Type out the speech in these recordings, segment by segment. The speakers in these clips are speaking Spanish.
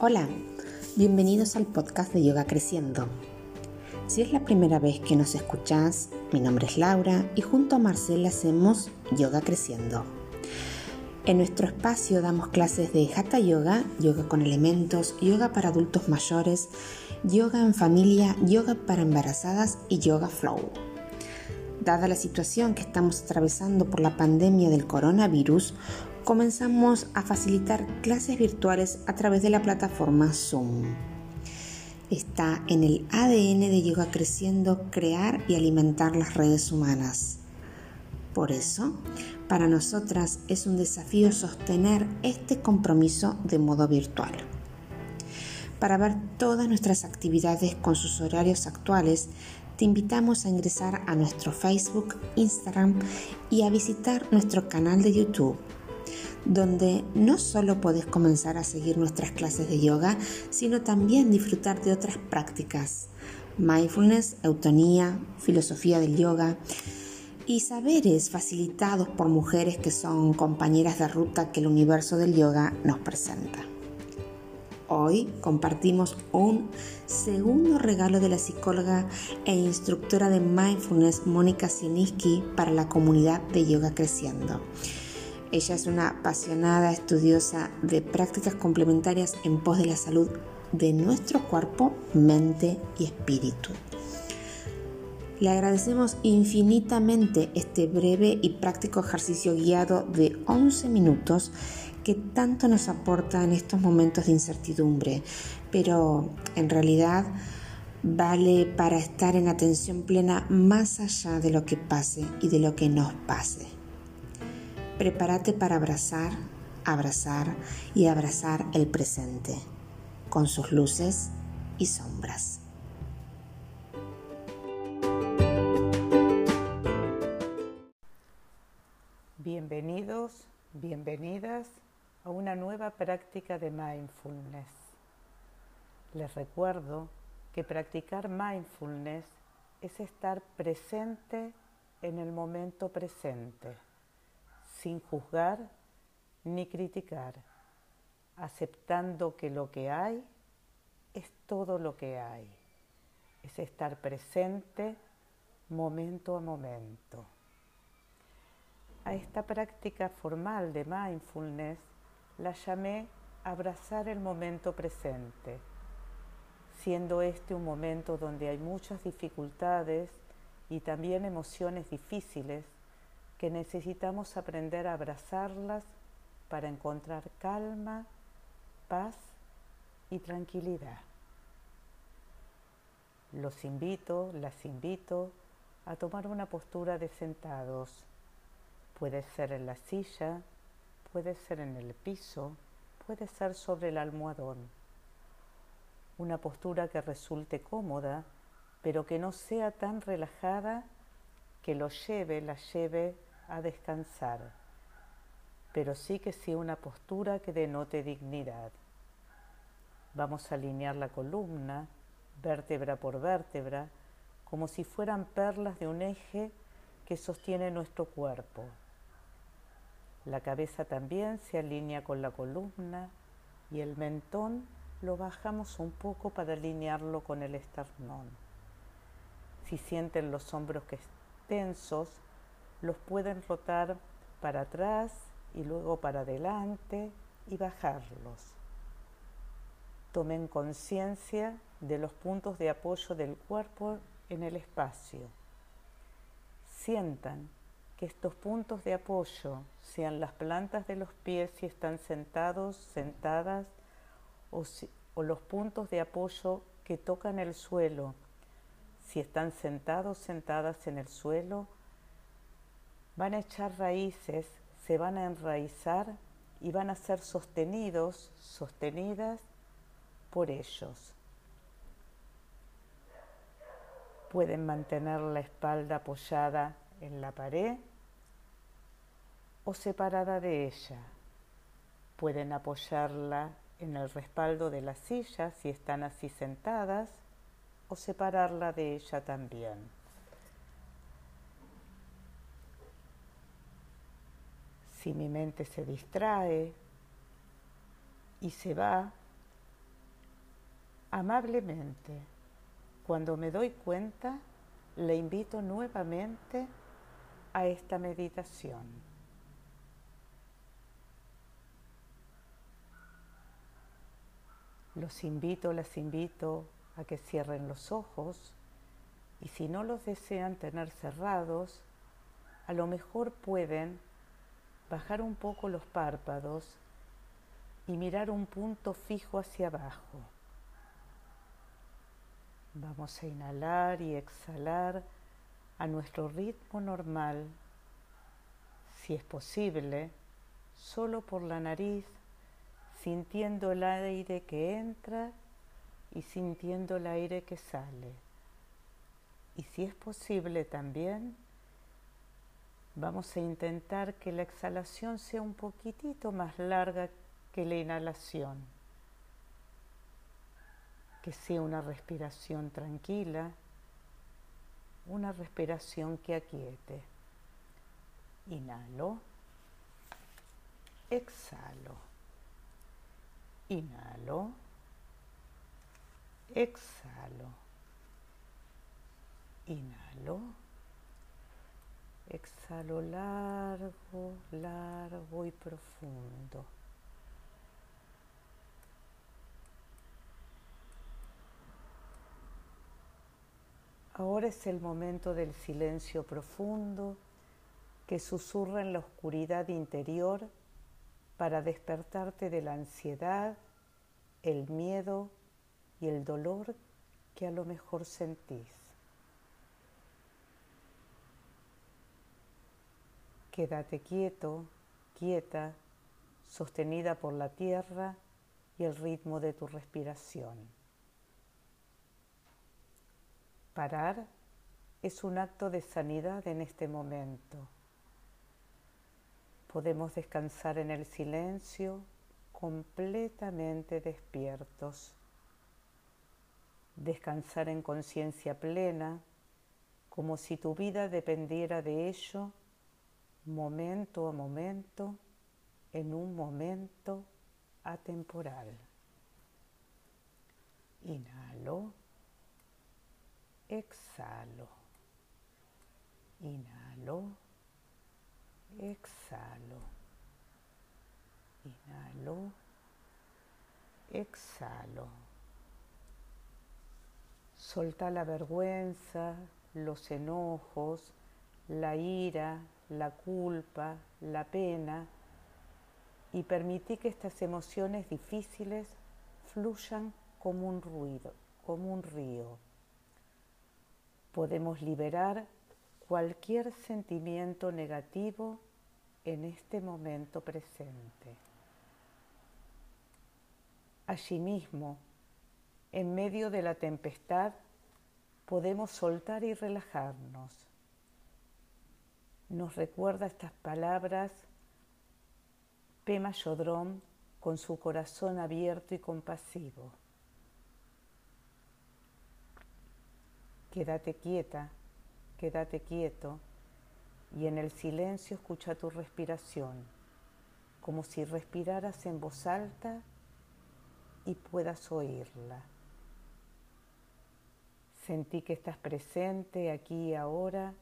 Hola, bienvenidos al podcast de Yoga Creciendo. Si es la primera vez que nos escuchás, mi nombre es Laura y junto a Marcela hacemos Yoga Creciendo. En nuestro espacio damos clases de Hatha Yoga, yoga con elementos, yoga para adultos mayores, yoga en familia, yoga para embarazadas y yoga flow. Dada la situación que estamos atravesando por la pandemia del coronavirus, comenzamos a facilitar clases virtuales a través de la plataforma Zoom. Está en el ADN de Yoga Creciendo crear y alimentar las redes humanas. Por eso, para nosotras es un desafío sostener este compromiso de modo virtual. Para ver todas nuestras actividades con sus horarios actuales, te invitamos a ingresar a nuestro Facebook, Instagram y a visitar nuestro canal de YouTube donde no solo podés comenzar a seguir nuestras clases de yoga, sino también disfrutar de otras prácticas, mindfulness, eutonía, filosofía del yoga y saberes facilitados por mujeres que son compañeras de ruta que el universo del yoga nos presenta. Hoy compartimos un segundo regalo de la psicóloga e instructora de mindfulness Mónica Sieniski para la comunidad de Yoga Creciendo. Ella es una apasionada estudiosa de prácticas complementarias en pos de la salud de nuestro cuerpo, mente y espíritu. Le agradecemos infinitamente este breve y práctico ejercicio guiado de 11 minutos que tanto nos aporta en estos momentos de incertidumbre, pero en realidad vale para estar en atención plena más allá de lo que pase y de lo que nos pase. Prepárate para abrazar, abrazar y abrazar el presente, con sus luces y sombras. Bienvenidos, bienvenidas a una nueva práctica de mindfulness. Les recuerdo que practicar mindfulness es estar presente en el momento presente sin juzgar ni criticar, aceptando que lo que hay es todo lo que hay, es estar presente momento a momento. A esta práctica formal de mindfulness la llamé abrazar el momento presente, siendo este un momento donde hay muchas dificultades y también emociones difíciles que necesitamos aprender a abrazarlas para encontrar calma, paz y tranquilidad. Los invito, las invito a tomar una postura de sentados. Puede ser en la silla, puede ser en el piso, puede ser sobre el almohadón. Una postura que resulte cómoda, pero que no sea tan relajada que lo lleve, la lleve a descansar, pero sí que sí una postura que denote dignidad. Vamos a alinear la columna, vértebra por vértebra, como si fueran perlas de un eje que sostiene nuestro cuerpo. La cabeza también se alinea con la columna y el mentón lo bajamos un poco para alinearlo con el esternón. Si sienten los hombros que tensos, los pueden rotar para atrás y luego para adelante y bajarlos. Tomen conciencia de los puntos de apoyo del cuerpo en el espacio. Sientan que estos puntos de apoyo sean las plantas de los pies si están sentados, sentadas, o, o los puntos de apoyo que tocan el suelo, si están sentados, sentadas en el suelo, van a echar raíces, se van a enraizar y van a ser sostenidos, sostenidas por ellos. Pueden mantener la espalda apoyada en la pared o separada de ella. Pueden apoyarla en el respaldo de la silla si están así sentadas o separarla de ella también. Si mi mente se distrae y se va, Amablemente, cuando me doy cuenta, le invito nuevamente a esta meditación. Los invito, las invito a que cierren los ojos y si no los desean tener cerrados, a lo mejor pueden bajar un poco los párpados y mirar un punto fijo hacia abajo. Vamos a inhalar y exhalar a nuestro ritmo normal, si es posible, solo por la nariz, sintiendo el aire que entra y sintiendo el aire que sale. Y si es posible también, vamos a intentar que la exhalación sea un poquitito más larga que la inhalación, que sea una respiración tranquila, una respiración que aquiete. Inhalo, exhalo, inhalo, exhalo, inhalo, exhalo largo, largo y profundo. Ahora es el momento del silencio profundo que susurra en la oscuridad interior para despertarte de la ansiedad, el miedo y el dolor que a lo mejor sentís. Quédate quieto, quieta, sostenida por la tierra y el ritmo de tu respiración. Parar es un acto de sanidad en este momento. Podemos descansar en el silencio completamente despiertos. Descansar en conciencia plena, como si tu vida dependiera de ello, momento a momento, en un momento atemporal. Inhalo exhalo, inhalo, exhalo, inhalo, exhalo. Solta la vergüenza, los enojos, la ira, la culpa, la pena y permití que estas emociones difíciles fluyan como un ruido, como un río podemos liberar cualquier sentimiento negativo en este momento presente. Allí mismo, en medio de la tempestad, podemos soltar y relajarnos. Nos recuerda estas palabras Pema Chodrón con su corazón abierto y compasivo. Quédate quieta, quédate quieto y en el silencio escucha tu respiración, como si respiraras en voz alta y puedas oírla. Sentí que estás presente aquí y ahora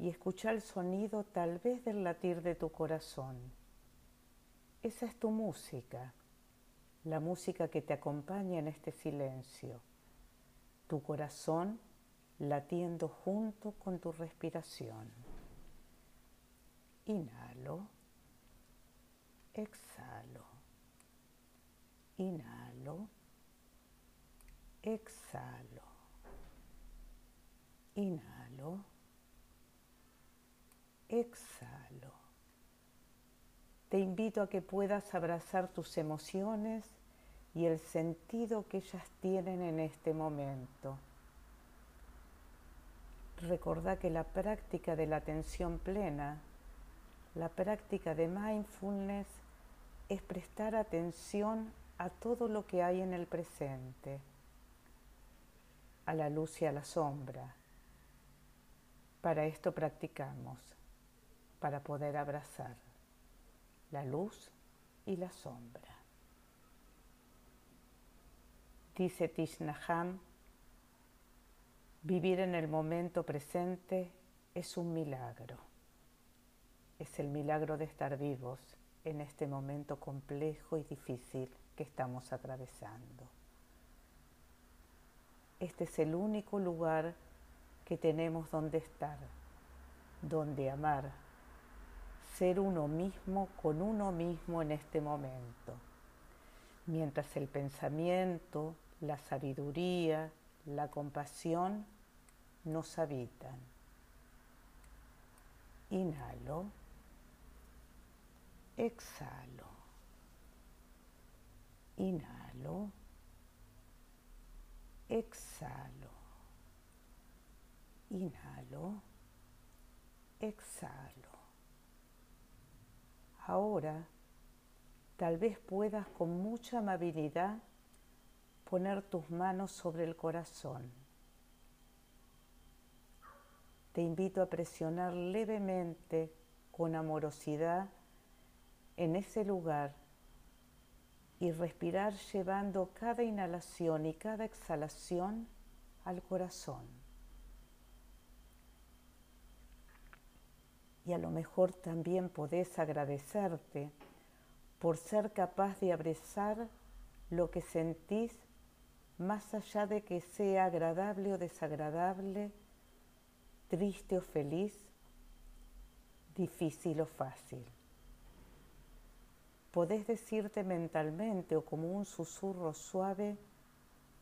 y escucha el sonido tal vez del latir de tu corazón. Esa es tu música, la música que te acompaña en este silencio. Tu corazón latiendo junto con tu respiración. Inhalo, exhalo, inhalo, exhalo, inhalo, exhalo. Te invito a que puedas abrazar tus emociones y el sentido que ellas tienen en este momento recordá que la práctica de la atención plena, la práctica de mindfulness, es prestar atención a todo lo que hay en el presente, a la luz y a la sombra. Para esto practicamos, para poder abrazar la luz y la sombra. Dice Tishnaham, vivir en el momento presente es un milagro. Es el milagro de estar vivos en este momento complejo y difícil que estamos atravesando. Este es el único lugar que tenemos donde estar, donde amar, ser uno mismo con uno mismo en este momento, mientras el pensamiento, la sabiduría, la compasión nos habitan. Inhalo, exhalo, inhalo, exhalo, inhalo, exhalo. Ahora, tal vez puedas con mucha amabilidad poner tus manos sobre el corazón. Te invito a presionar levemente con amorosidad en ese lugar y respirar llevando cada inhalación y cada exhalación al corazón. Y a lo mejor también podés agradecerte por ser capaz de abrazar lo que sentís más allá de que sea agradable o desagradable, triste o feliz, difícil o fácil. Podés decirte mentalmente o como un susurro suave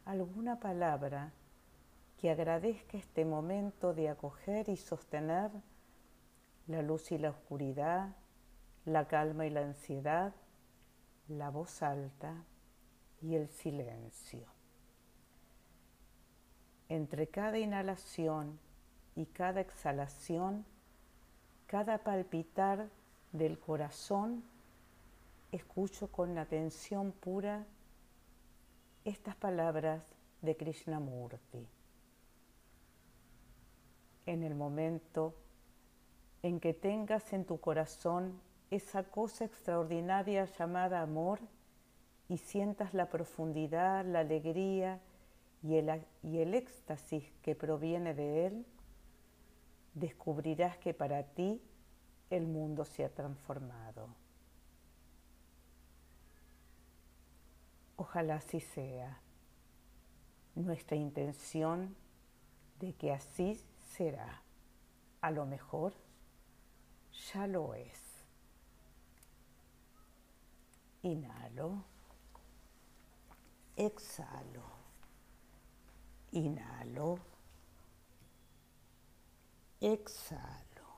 alguna palabra que agradezca este momento de acoger y sostener la luz y la oscuridad, la calma y la ansiedad, la voz alta y el silencio entre cada inhalación y cada exhalación, cada palpitar del corazón, escucho con atención pura estas palabras de Krishnamurti. En el momento en que tengas en tu corazón esa cosa extraordinaria llamada amor y sientas la profundidad, la alegría y el, y el éxtasis que proviene de él, descubrirás que para ti el mundo se ha transformado. Ojalá así sea nuestra intención de que así será. A lo mejor ya lo es. Inhalo, exhalo. Inhalo. Exhalo.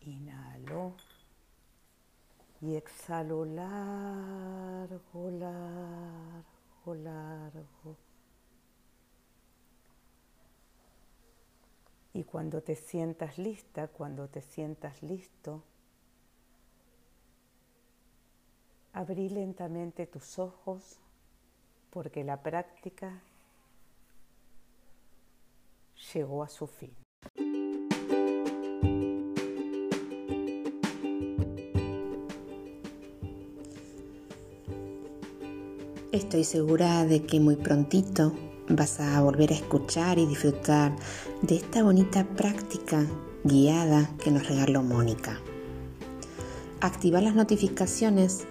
Inhalo. Y exhalo largo, largo, largo. Y cuando te sientas lista, cuando te sientas listo, abrí lentamente tus ojos porque la práctica llegó a su fin. Estoy segura de que muy prontito vas a volver a escuchar y disfrutar de esta bonita práctica guiada que nos regaló Mónica. Activa las notificaciones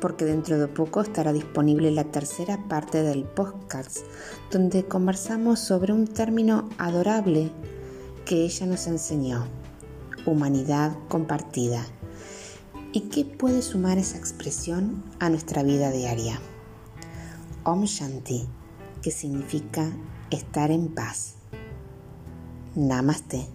porque dentro de poco estará disponible la tercera parte del podcast, donde conversamos sobre un término adorable que ella nos enseñó, humanidad compartida. ¿Y qué puede sumar esa expresión a nuestra vida diaria? Om Shanti, que significa estar en paz. Namaste.